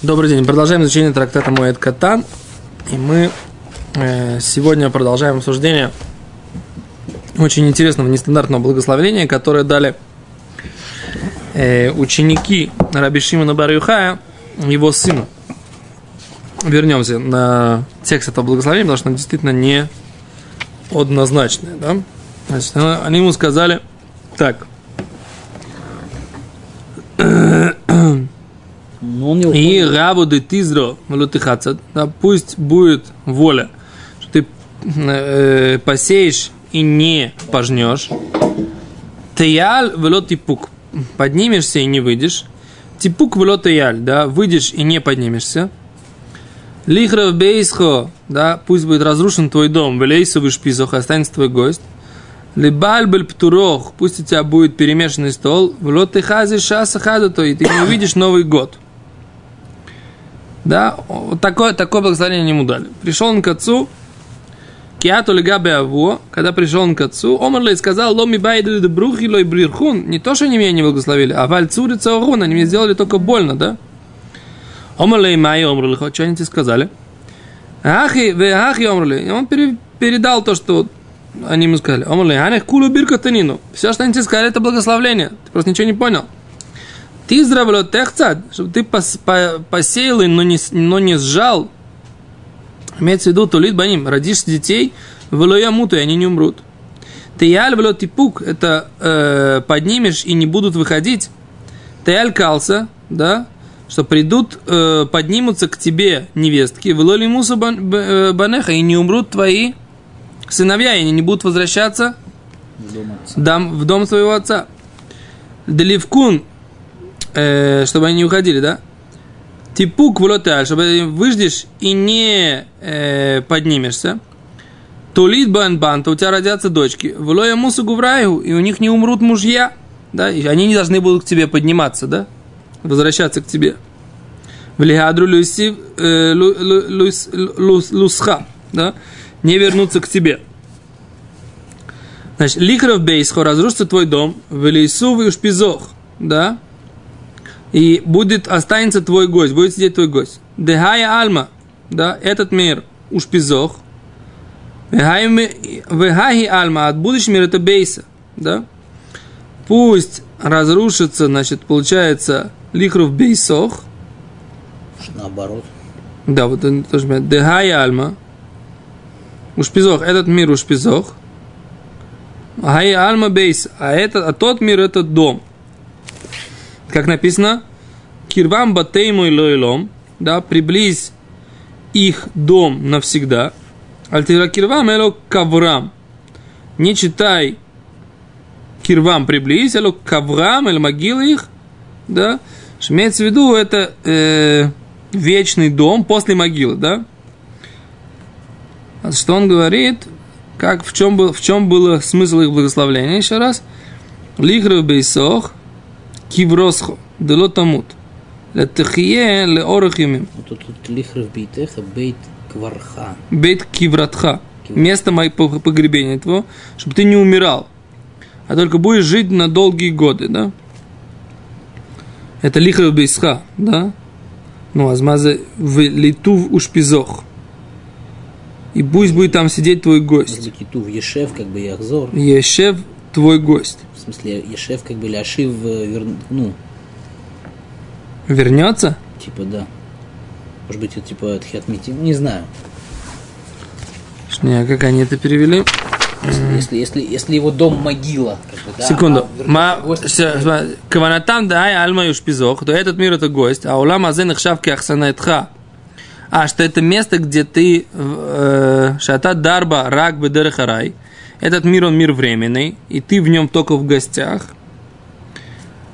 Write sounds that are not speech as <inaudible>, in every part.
Добрый день. Продолжаем изучение трактата Моэд Катан. И мы э, сегодня продолжаем обсуждение очень интересного нестандартного благословения, которое дали э, ученики Раби Шимона Барюхая, его сыну. Вернемся на текст этого благословения, потому что оно действительно не однозначное. Да? Значит, они ему сказали так – Но он не И рабу де тизро малутыхацат, да, пусть будет воля, что ты э, посеешь и не пожнешь. Теял вело типук, поднимешься и не выйдешь. Типук вело теяль, да, выйдешь и не поднимешься. Лихров бейсхо, да, пусть будет разрушен твой дом, велейсу вишпизох, останется твой гость. Либальбель птурох, пусть у тебя будет перемешанный стол, в лоты хази шаса то и ты не увидишь Новый год. Да, вот такое, такое благословение ему дали. Пришел он к отцу, Киату легабе аво, когда пришел он к отцу, Омарлей сказал, ломи байду де брухи брирхун, не то, что они меня не благословили, а валь цурица орун, они мне сделали только больно, да? Омарлей май омрли, что они тебе сказали? Ахи, ве ахи омрли, он передал то, что они ему сказали. Омрли, анех кулу бирка танину. Все, что они тебе сказали, это благословление. Ты просто ничего не понял. Ты здравло техцад, чтобы ты пос, по, посеял, но не, но не сжал. Имеется в виду, тулит баним, родишь детей, влоя муту, и они не умрут. Ты яль вло типук, это э, поднимешь и не будут выходить. Ты яль калса, да, что придут, э, поднимутся к тебе невестки, влоли мусу э, банеха, и не умрут твои сыновья, и они не будут возвращаться в дом, дам, в дом своего отца. Деливкун э, чтобы они не уходили, да? Типук влоталь, чтобы выждешь и не э, поднимешься. Тулит бан банта, у тебя родятся дочки. Влоя мусу и у них не умрут мужья. Да, и они не должны будут к тебе подниматься, да? Возвращаться к тебе. В лигадру люси, э, лу, лу, лу, лусха, да? Не вернуться к тебе. Значит, лихров бейсхо, разрушится твой дом, в лейсу в шпизох, да? И будет, останется твой гость, будет сидеть твой гость. Дехая альма, да, этот мир, уж пизох. Вехаи альма, от будущего мира это бейса, да. Пусть разрушится, значит, получается, лихров бейсох. Наоборот. Да, вот он тоже Дехая альма, уж пизох, этот мир уж пизох. Альма бейс, а, этот, а тот мир это дом как написано, кирвам батейму и лойлом, да, приблизь их дом навсегда. Альтира кирвам эло каврам. Не читай кирвам приблизь, эло каврам, эло могилы их, да. Имеется в виду, это э, вечный дом после могилы, да. А что он говорит, как, в чем, был, в чем было смысл их благословления, еще раз. Лихров бейсох, кивросхо, дело тамут. Летехие леорах юмим. Тут, тут лихров бейтеха, бейт кварха. Бейт кивратха. Место моего погребения твоего, чтобы ты не умирал, а только будешь жить на долгие годы, да? Это лихров бейсха, да? Ну, азмаза в литув ушпизох. И пусть будет там сидеть твой гость. Может быть, Ешев, как бы Яхзор. Ешев твой гость. В смысле, Ешев, как бы Ляшив, э, вер... ну, Вернется? типа, да. Может быть, это типа Тхиатмити, не знаю. Не, как они это перевели? Если, если, если, его дом могила. Как бы, да, Секунду. а Ма- Каванатам да ай альма юшпизох, то этот мир это гость, а улам азен ихшавки ахсанайтха. А, что это место, где ты э, шата дарба рак бедерхарай. Этот мир, он мир временный, и ты в нем только в гостях.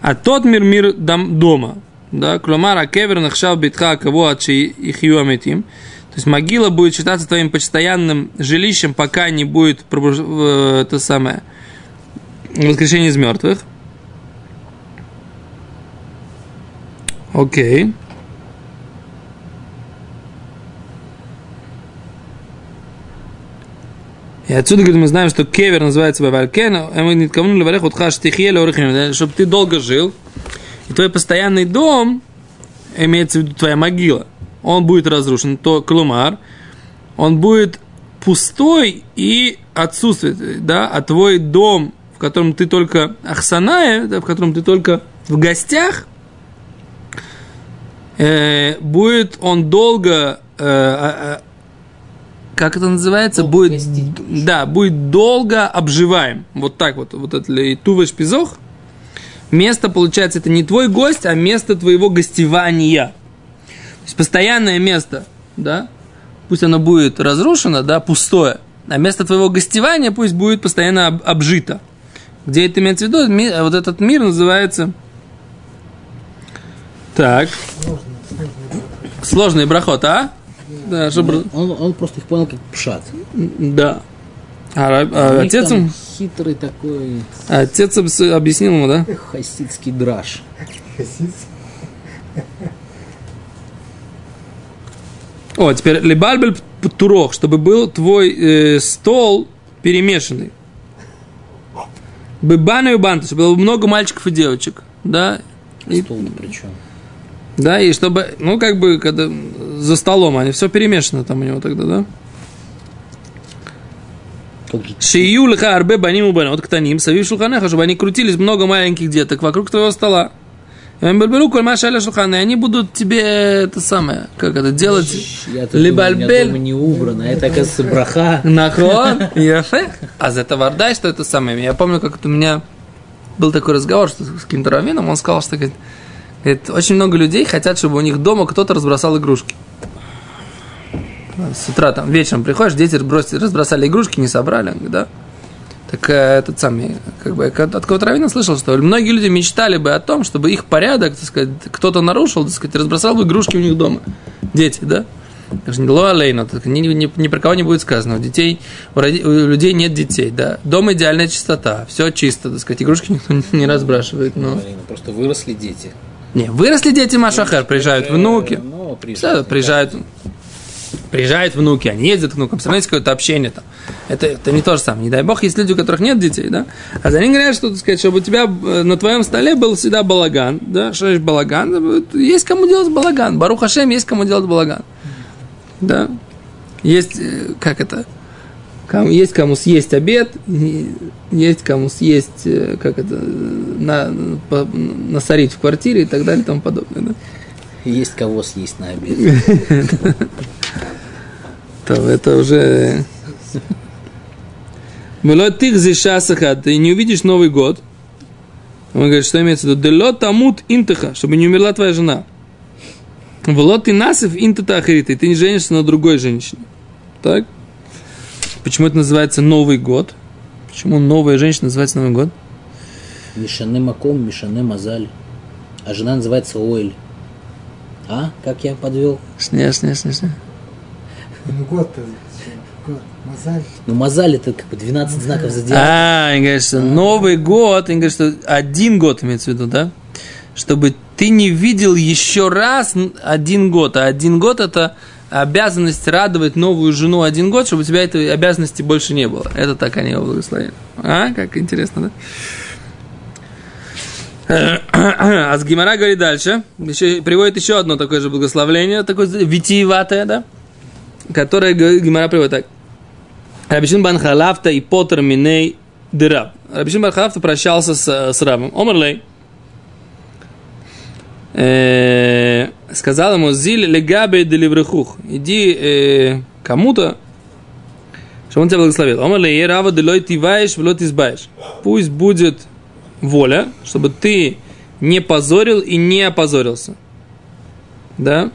А тот мир, мир дом, дома. Да, кломара кевер нахшав битха кого от ихью аметим. То есть могила будет считаться твоим постоянным жилищем, пока не будет пробуж... э, то самое воскрешение из мертвых. Окей. И отсюда, говорит, мы знаем, что кевер называется Бавалькен, а мы не кому тихье чтобы ты долго жил, и твой постоянный дом имеется в виду твоя могила, он будет разрушен, то клумар, он будет пустой и отсутствует, да, а твой дом, в котором ты только ахсаная, да, в котором ты только в гостях, э, будет он долго, э, э, как это называется, Долго будет, гостить. да, будет долго обживаем. Вот так вот, вот это ли туваш пизох. Место, получается, это не твой гость, а место твоего гостевания. То есть постоянное место, да, пусть оно будет разрушено, да, пустое, а место твоего гостевания пусть будет постоянно об- обжито. Где это имеется в виду? Ми- Вот этот мир называется... Так. Сложный брахот, а? Да, чтобы... Он, он просто их понял как пшат. Да. А, а отец, им, хитрый такой отец обс- объяснил ему, да? хасидский драж. О, теперь либальбель турох, чтобы был твой э, стол перемешанный. Быбана и банту, чтобы было много мальчиков и девочек, да? И, Стол-то причем. Да, и чтобы, ну, как бы, когда за столом они все перемешано там у него тогда, да? Шию лиха арбе баним убанот ктаним, савив шулханеха, чтобы они крутились много маленьких деток вокруг твоего стола. И они и они будут тебе это самое, как это делать, либальбель. не убрано. а Это, оказывается, браха. Нахон. <laughs> А за это вардай, что это самое. Я помню, как это у меня был такой разговор что с каким-то раввином, он сказал, что говорит, говорит, очень много людей хотят, чтобы у них дома кто-то разбросал игрушки. С утра там вечером приходишь, дети разбросили, разбросали игрушки, не собрали, говорит, да. Так э, этот самый, как бы, от какого-то раввина слышал, что многие люди мечтали бы о том, чтобы их порядок, так сказать, кто-то нарушил, так сказать, разбросал бы игрушки у них дома. Дети, да? Лоалейна, ни, ни, ни про кого не будет сказано. У детей, у, роди- у людей нет детей, да. Дома идеальная чистота, все чисто, так сказать, игрушки никто не, разбрашивает. Но... Блин, Просто выросли дети. Не, выросли дети Машахар, приезжают внуки. Ну, приезжают. приезжают, приезжают внуки, они ездят к внукам, все равно есть какое-то общение там. Это, это не то же самое. Не дай бог, есть люди, у которых нет детей, да? А за они говорят, что, так сказать, чтобы у тебя э, на твоем столе был всегда балаган, да? Что есть балаган? Есть кому делать балаган. Барух Хашем есть кому делать балаган. Да? Есть, э, как это? Есть кому съесть обед, и есть кому съесть, э, как это, э, на, по- насорить в квартире и так далее и тому подобное. Да? Есть кого съесть на обед. <laughs> То это уже... Было ты зишасаха, ты не увидишь Новый год. Он говорит, что имеется в виду? Дело тамут интаха, чтобы не умерла твоя жена. Влот ты насыв интата и ты не женишься на другой женщине. Так? Почему это называется Новый год? Почему новая женщина называется Новый год? Мишане Маком, Мишане Мазаль. А жена называется Оэль. А? Как я подвел? Сня, сня, сня, сня. Ну, год-то, год, мозаль. Ну, Мазаль это как бы 12 знаков зодиака. А, они говорят, что Новый год, они говорят, что один год имеется в виду, да? Чтобы ты не видел еще раз один год, а один год это обязанность радовать новую жену один год, чтобы у тебя этой обязанности больше не было. Это так они его благословили. А, как интересно, да? <coughs> А с Гимара говорит дальше, еще, приводит еще одно такое же благословление, такое витиеватое, да? Которое Гимара приводит так. Рабишин бан Халафта и Потер Миней Дыраб. Рабишин бан Халафта прощался с, с рабом. Омерлей. Э, сказал ему, Зиль легабе деливрехух. Иди э, кому-то, чтобы он тебя благословил. Омерлей, рава делой тиваешь, влот избаешь. Пусть будет воля, чтобы ты не позорил и не опозорился. Да?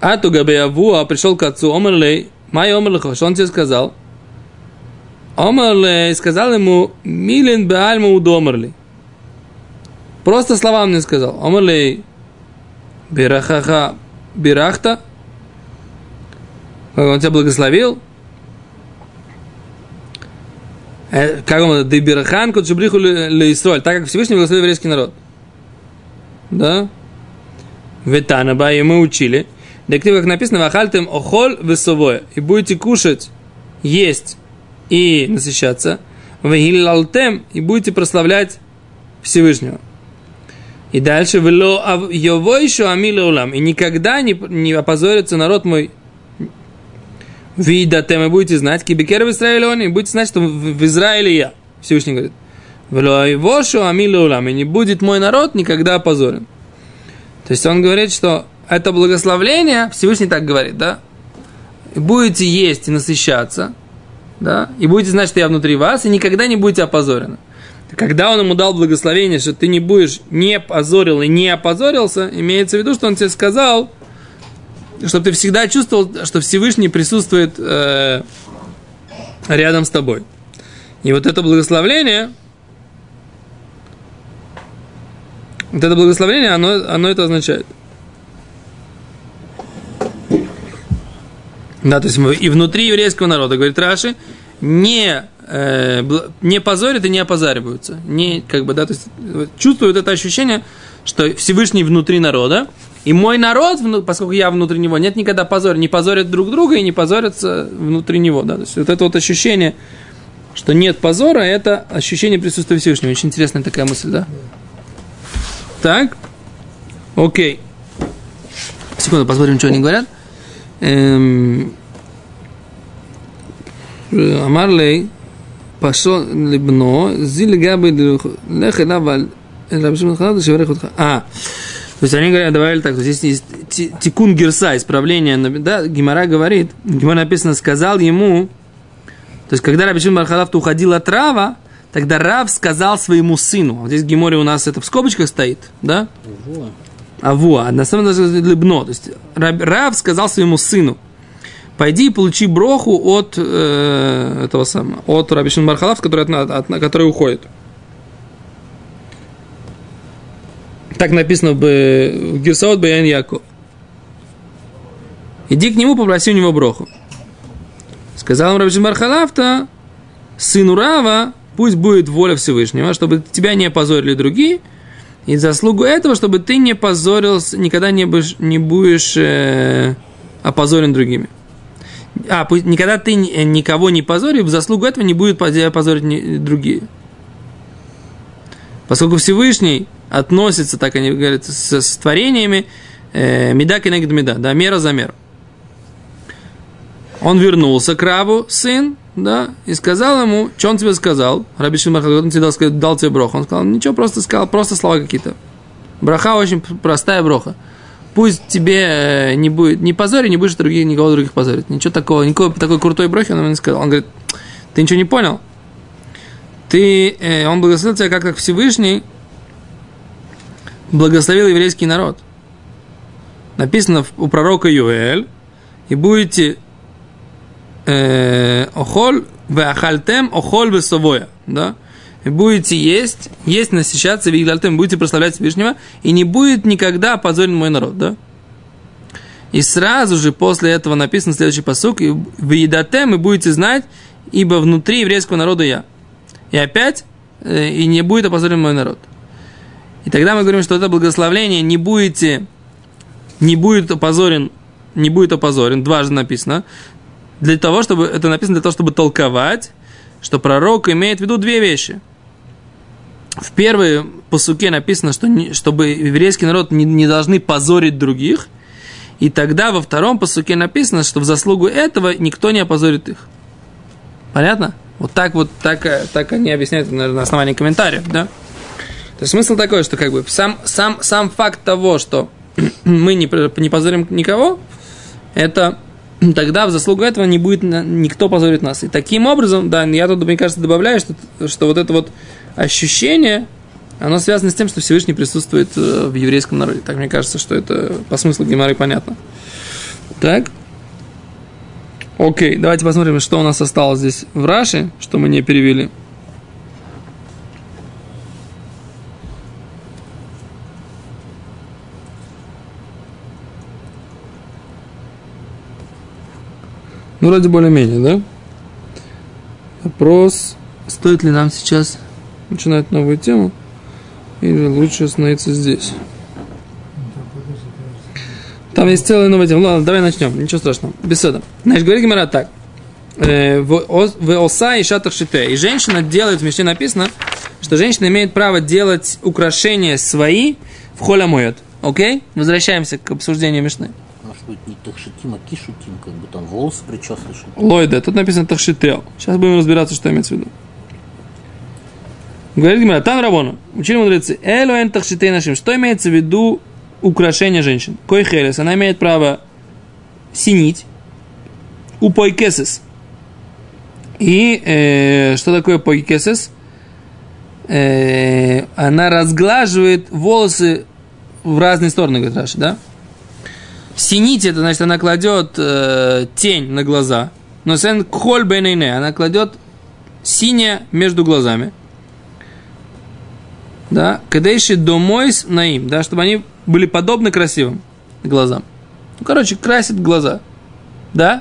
А то Габеяву, а пришел к отцу, Омерлей, Май Омерлихо, что он тебе сказал? Омерлей сказал ему, Милен Беальма удомерли. Просто слова мне сказал. Омерлей, Бирахаха, Бирахта, он тебя благословил. Э, Как он, ты Бирахан, кот шибриху леисроль, так как Всевышний благословил еврейский народ. Да? Ветанаба, и мы учили. Дектив, как написано, вахальтем охоль весовое. И будете кушать, есть и насыщаться. Вахиллалтем, и будете прославлять Всевышнего. И дальше, «Вело еще амиле улам». И никогда не, не опозорится народ мой. Вида вы будете знать, кибикер в Израиле он, и будете знать, что в, Израиле я. Всевышний говорит. «Вело шо амиле улам». И не будет мой народ никогда опозорен. То есть он говорит, что это благословление, Всевышний так говорит, да? Будете есть и насыщаться, да, и будете знать, что я внутри вас, и никогда не будете опозорены. Когда он ему дал благословение, что ты не будешь не позорил и не опозорился, имеется в виду, что он тебе сказал, чтобы ты всегда чувствовал, что Всевышний присутствует э, рядом с тобой. И вот это благословление, вот это благословение, оно, оно это означает. Да, то есть мы- и внутри еврейского народа, говорит Раши, не, э, не позорят и не опозариваются. Не, как бы, да, то есть чувствуют это ощущение, что Всевышний внутри народа, и мой народ, поскольку я внутри него, нет никогда позора, не позорят друг друга и не позорятся внутри него. Да? То есть вот это вот ощущение, что нет позора, это ощущение присутствия Всевышнего. Очень интересная такая мысль, да? Так, окей. Секунду, посмотрим, что они говорят. Эм, пашо либно, зиль габы лех элаваль, рабшим хадаш и врехутха. А, то есть они говорят, добавили так, то есть есть тикун герса, исправление, да, Гимара говорит, Гимара написано, сказал ему, то есть когда Рабишин Бархалавт уходил от Рава, тогда Рав сказал своему сыну, а здесь Гиморе у нас это в скобочках стоит, да? Авуа. Авуа, на самом деле лыбно, то есть Рав сказал своему сыну, пойди и получи броху от э, этого самого, от Раби Шимон Бархалав, который, от, от- который уходит. Так написано в, в Герсаот Баян Яков. Иди к нему, попроси у него броху. Сказал ему Раби Шимон Бархалав-то, сыну Рава, пусть будет воля Всевышнего, чтобы тебя не опозорили другие, и заслугу этого, чтобы ты не позорился, никогда не будешь, не будешь э, опозорен другими. А, пусть- никогда ты э, никого не позоришь, в заслугу этого не будет позорить другие. Поскольку Всевышний относится, так они говорят, с, с творениями, э, меда кенегд меда, да, мера за меру. Он вернулся к Раву, сын, да, и сказал ему, что он тебе сказал, Раби Ханан, он тебе дал, дал тебе броху. Он сказал, ничего, просто сказал, просто слова какие-то. Браха очень простая броха. Пусть тебе э, не будет, не позори, не будешь других, никого других позорить. Ничего такого, никакой такой крутой брохи он ему не сказал. Он говорит, ты ничего не понял? Ты, э, он благословил тебя, как, как Всевышний благословил еврейский народ. Написано у пророка Юэль, и будете э, охоль веахальтем охоль весовоя, да, будете есть, есть насыщаться вигдальтем, будете прославлять Всевышнего, и не будет никогда опозорен мой народ, да. И сразу же после этого написан следующий посук, и в едатем и будете знать, ибо внутри еврейского народа я. И опять, э, и не будет опозорен мой народ. И тогда мы говорим, что это благословление не будете, не будет опозорен, не будет опозорен, дважды написано, для того, чтобы, это написано для того, чтобы толковать, что пророк имеет в виду две вещи. В первой посуке написано, что не- чтобы еврейский народ не, не должны позорить других, и тогда во втором посуке написано, что в заслугу этого никто не опозорит их. Понятно? Вот так вот, так, так они объясняют наверное, на основании комментариев, да? То есть смысл такой, что как бы сам, сам, сам факт того, что <clears throat> мы не, не позорим никого, это <clears throat> тогда в заслугу этого не будет никто позорить нас. И таким образом, да, я тут, мне кажется, добавляю, что, что вот это вот ощущение, оно связано с тем, что Всевышний присутствует э, в еврейском народе. Так мне кажется, что это по смыслу Гемары понятно. Так. Окей, давайте посмотрим, что у нас осталось здесь в Раше, что мы не перевели. Ну, вроде более-менее, да? Вопрос, стоит ли нам сейчас начинать новую тему, или лучше остановиться здесь? Там есть целая новая тема. Ладно, давай начнем. Ничего страшного. Беседа. Значит, говорит Гимара так. Э, В ос- в оса и шатах шите. И женщина делает, в Мишне написано, что женщина имеет право делать украшения свои в холямует. Окей? Возвращаемся к обсуждению Мишны. Может быть, не тахшитим, а кишутим, как бы там волосы причесаны, Лойда, тут написано тахшител. Сейчас будем разбираться, что имеется в виду. Говорит Гимара, там Рабона, учили мудрецы, элуэн тахшитей нашим. Что имеется в виду украшение женщин? Кой хелес, она имеет право синить, упойкесес. И э, что такое пойкесес? Э, она разглаживает волосы в разные стороны, говорит Раши, да? Синить это значит, она кладет э, тень на глаза. Но сен кхоль бейнейне, она кладет синее между глазами. Да, кадейши домойс наим, да, чтобы они были подобны красивым глазам. Ну, короче, красит глаза. Да?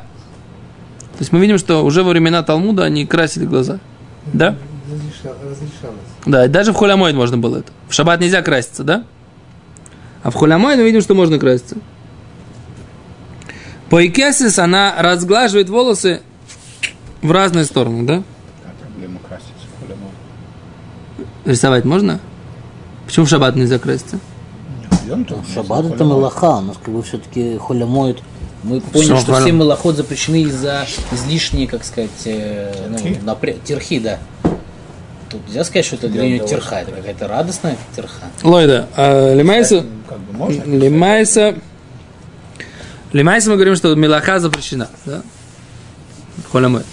То есть мы видим, что уже во времена Талмуда они красили глаза. Да? Разреша- Разрешалось. Да, и даже в холямоид можно было это. В шаббат нельзя краситься, да? А в холямоид мы видим, что можно краситься. По икесис она разглаживает волосы в разные стороны, да? А. Рисовать можно? Почему в шаббат нельзя краситься? Шаббат это холе мелаха, у нас как бы все-таки холя моет. Мы поняли, Что что холя? все мелоход запрещены из-за излишней, как сказать, э, ну, Терхи? напря- терхи, да. Тут нельзя сказать, что это для нее терха, это какая-то радостная терха. Лойда, а лимайса, Как бы можно. лимайса, лимайса мы говорим, что мелаха запрещена, да? В холямоид.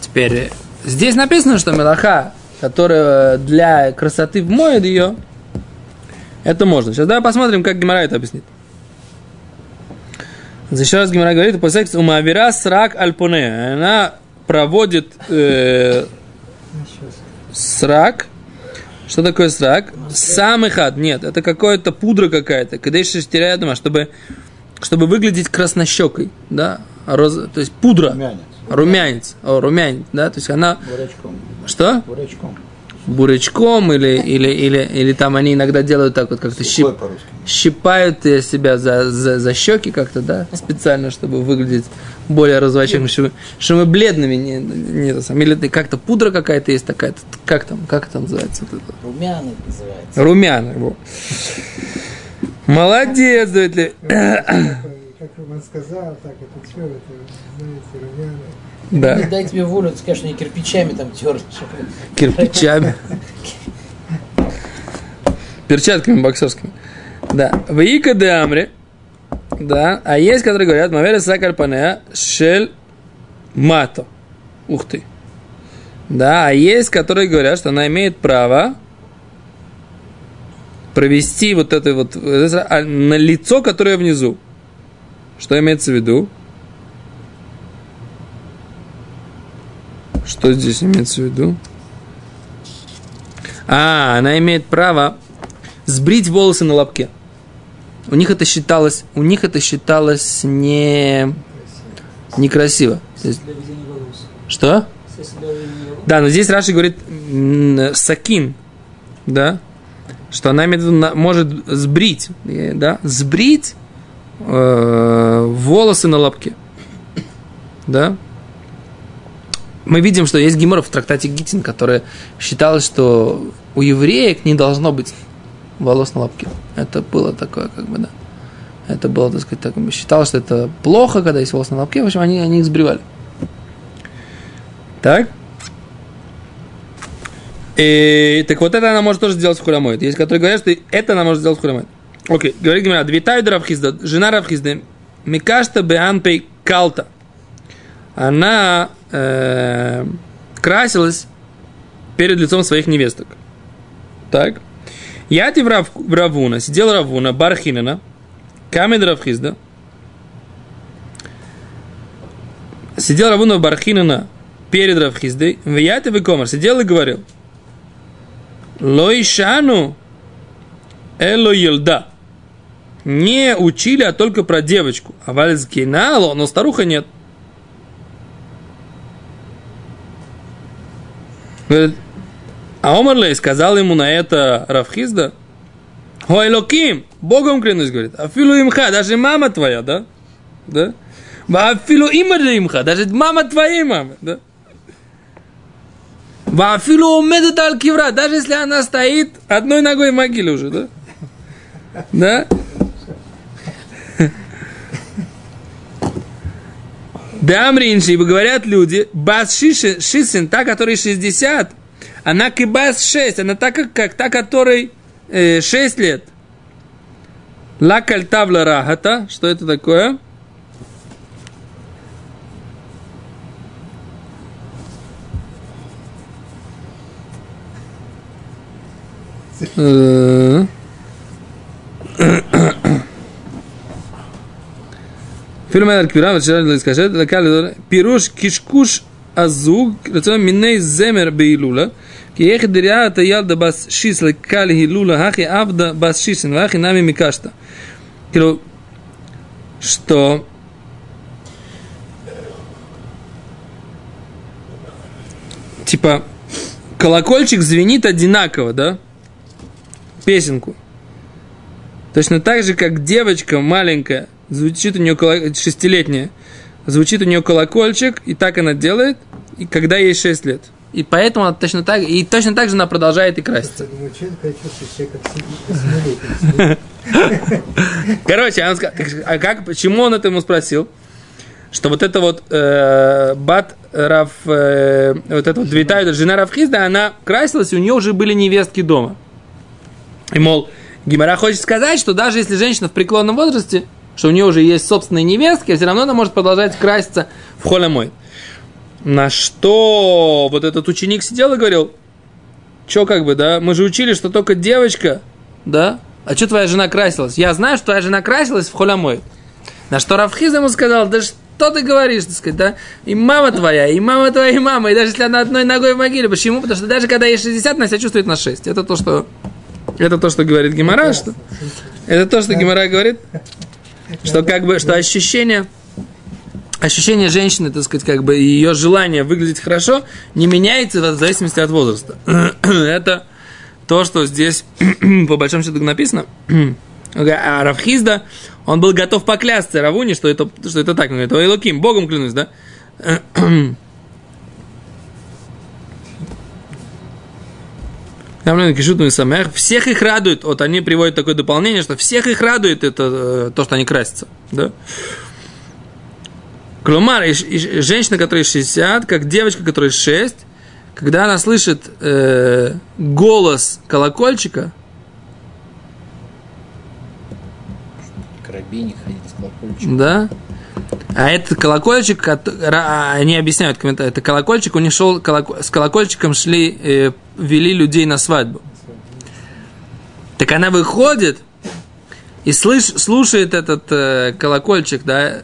Теперь, э, здесь написано, что мелаха, которая для красоты вмоет ее, это можно. Сейчас давай посмотрим, как Гимара это объяснит. Еще раз Гимара говорит, по сексу умавира срак альпоне. Она проводит э, срак. Что такое срак? Самый хад. Нет, это какое-то пудра какая-то. Еще теряет дома, чтобы, чтобы выглядеть краснощекой. Да? Роз- то есть пудра. Румянец. Румянец. О, румянец, да? То есть она... Бурячком. Что? Бурячком. Бурячком или, или, или, или там они иногда делают так вот как-то щип, щипают э, себя за, за, за щеки как-то, да, специально, чтобы выглядеть более розовощекими, чтобы, чтобы мы бледными не, не самое. Или как-то пудра какая-то есть такая, как там, как это называется? Вот это? Румяный называется. Румяна. во. Молодец, говорит ли. Как Роман сказал, так это что, это, знаете, румяна. Да, Не дай тебе волю, ты скажешь, что не кирпичами там терли. кирпичами. Перчатками боксерскими. Да. Вика де Амри. Да. А есть, которые говорят, Мавера Сакальпанеа Шель Мато. Ух ты. Да, а есть, которые говорят, что она имеет право провести вот это вот а, на лицо, которое внизу. Что имеется в виду? Что здесь имеется в виду? А, она имеет право сбрить волосы на лобке. У них это считалось, у них это считалось не некрасиво. Есть-. Что? Да, но здесь Раши говорит сакин, да, что она имеет может сбрить, э, да, сбрить э, волосы на лобке, да. Мы видим, что есть гемор в трактате Гитин, которая считалось, что у евреек не должно быть волос на лобке. Это было такое, как бы, да. Это было, так сказать, так, считалось, что это плохо, когда есть волосы на лобке. В общем, они, они их сбривали. Так? И, так вот это она может тоже сделать в хулямоид. Есть, которые говорят, что это она может сделать в хулямоид. Окей, говорит Гимара, Двитаю Равхизда, жена Равхизда, Микашта Беанпей Калта. Она э, красилась перед лицом своих невесток. Так. Яти в, Рав, Равуна, сидел Равуна, Бархинина, Камед Равхизда. Сидел Равуна Бархинина перед Равхиздой, в Яти Комар, сидел и говорил, Лойшану Эло Елда. Не учили, а только про девочку. А Вальзгинало, но старуха нет. А Омарлей сказал ему на это Равхизда, Ой, Локим, Богом клянусь, говорит, Афилу имха, даже мама твоя, да? Да? Афилу имха имха, даже мама твоей мамы, да? Вафилу умедет аль кивра, даже если она стоит одной ногой в могиле уже, да? Да? Дамринши, говорят люди, бас шишин, шисин, та, которой 60, она кибас 6, она так, как, как та, которой э, 6 лет. Ла кальтавла рахата, что это такое? Э, Фильмен Аль-Квирам, скажет, лакалидор, пируш кишкуш азуг, рационом миней земер бейлула, киех дырята ялда бас шис лакали хилула, хахи абда бас шисен, хахи нами микашта. Кило, что типа колокольчик звенит одинаково, да? Песенку. Точно так же, как девочка маленькая звучит у нее коло- шестилетняя, звучит у нее колокольчик, и так она делает, и когда ей 6 лет. И поэтому она точно так, и точно так же она продолжает и краситься. Короче, он а как, почему он это ему спросил? Что вот это вот э, Бат Раф, э, вот эта вот Двитайда, жена Рафхизда, она красилась, и у нее уже были невестки дома. И, мол, Гимара хочет сказать, что даже если женщина в преклонном возрасте, что у нее уже есть собственные невестки, все равно она может продолжать краситься в холямой. На что вот этот ученик сидел и говорил, что как бы, да, мы же учили, что только девочка, да, а что твоя жена красилась? Я знаю, что твоя жена красилась в холямой. На что Равхиз ему сказал, да что ты говоришь, так сказать, да? И мама твоя, и мама твоя, и мама, и даже если она одной ногой в могиле. Почему? Потому что даже когда ей 60, она себя чувствует на 6. Это то, что, это то, что говорит Гимара, что... Это то, что Гимара говорит, что как бы, что ощущение, ощущение женщины, так сказать, как бы ее желание выглядеть хорошо не меняется в зависимости от возраста. <clears throat> Это то, что здесь <clears throat> по большому счету написано. <clears throat> А Равхизда, он был готов поклясться Равуне, что это, что это так. Он говорит, Богом клянусь, да? Всех их радует, вот они приводят такое дополнение, что всех их радует это э, то, что они красятся. Да? Клумар, женщина, которая 60, как девочка, которая 6, когда она слышит э, голос колокольчика, Карабине ходить с колокольчиком. да, а этот колокольчик, они объясняют комментарии, это колокольчик, у них шел, колоко- с колокольчиком шли, э, вели людей на свадьбу. Так она выходит и слыш, слушает этот э, колокольчик, да,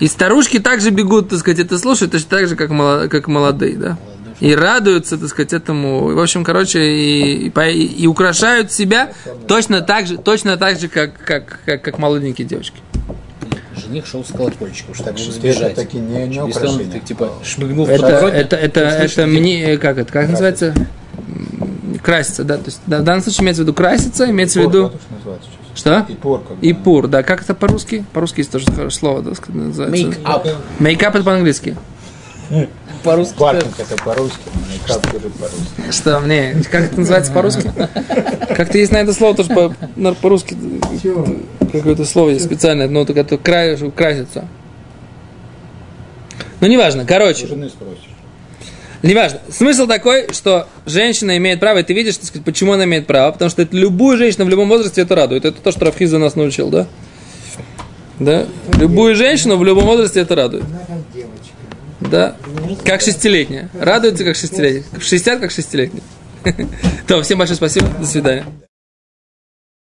и старушки также бегут, так сказать, это слушают, точно так же, как, моло- как молодые, да. И радуются, так сказать, этому. В общем, короче, и, и- и украшают себя точно так же, точно так же, как, как, как, как молоденькие девочки. Жених шел с колокольчиком, чтобы Чтобы избежать. таки не, не Если он так, типа шмыгнул в Это, подбородок, это, это, то это, слышно, мне, как это, как называется? М, Краситься, да. То есть, да, в данном случае имеется в виду краситься, имеется в Ипор, виду... это называется? Что? איפור, как бы. איפור, да. Как это по-русски? По-русски есть тоже хорошее слово, да, называется. Make up. Make up это по-английски. По-русски. Паркинг это по-русски, make up тоже по-русски. Что, мне, как это называется по-русски? <laughs> Как-то есть на это слово тоже по-русски. Какое-то слово есть специальное, но только это кра- чтобы краситься. Ну, неважно. Короче. Неважно. Смысл такой, что женщина имеет право, и ты видишь, так сказать, почему она имеет право, потому что это любую женщину в любом возрасте это радует. Это то, что Рав Хисда нас научил, да? Да? Любую женщину в любом возрасте это радует. Да? Как шестилетняя. Радуется как шестилетняя. В 60 как шестилетняя. <laughs> То, всем большое спасибо. До свидания.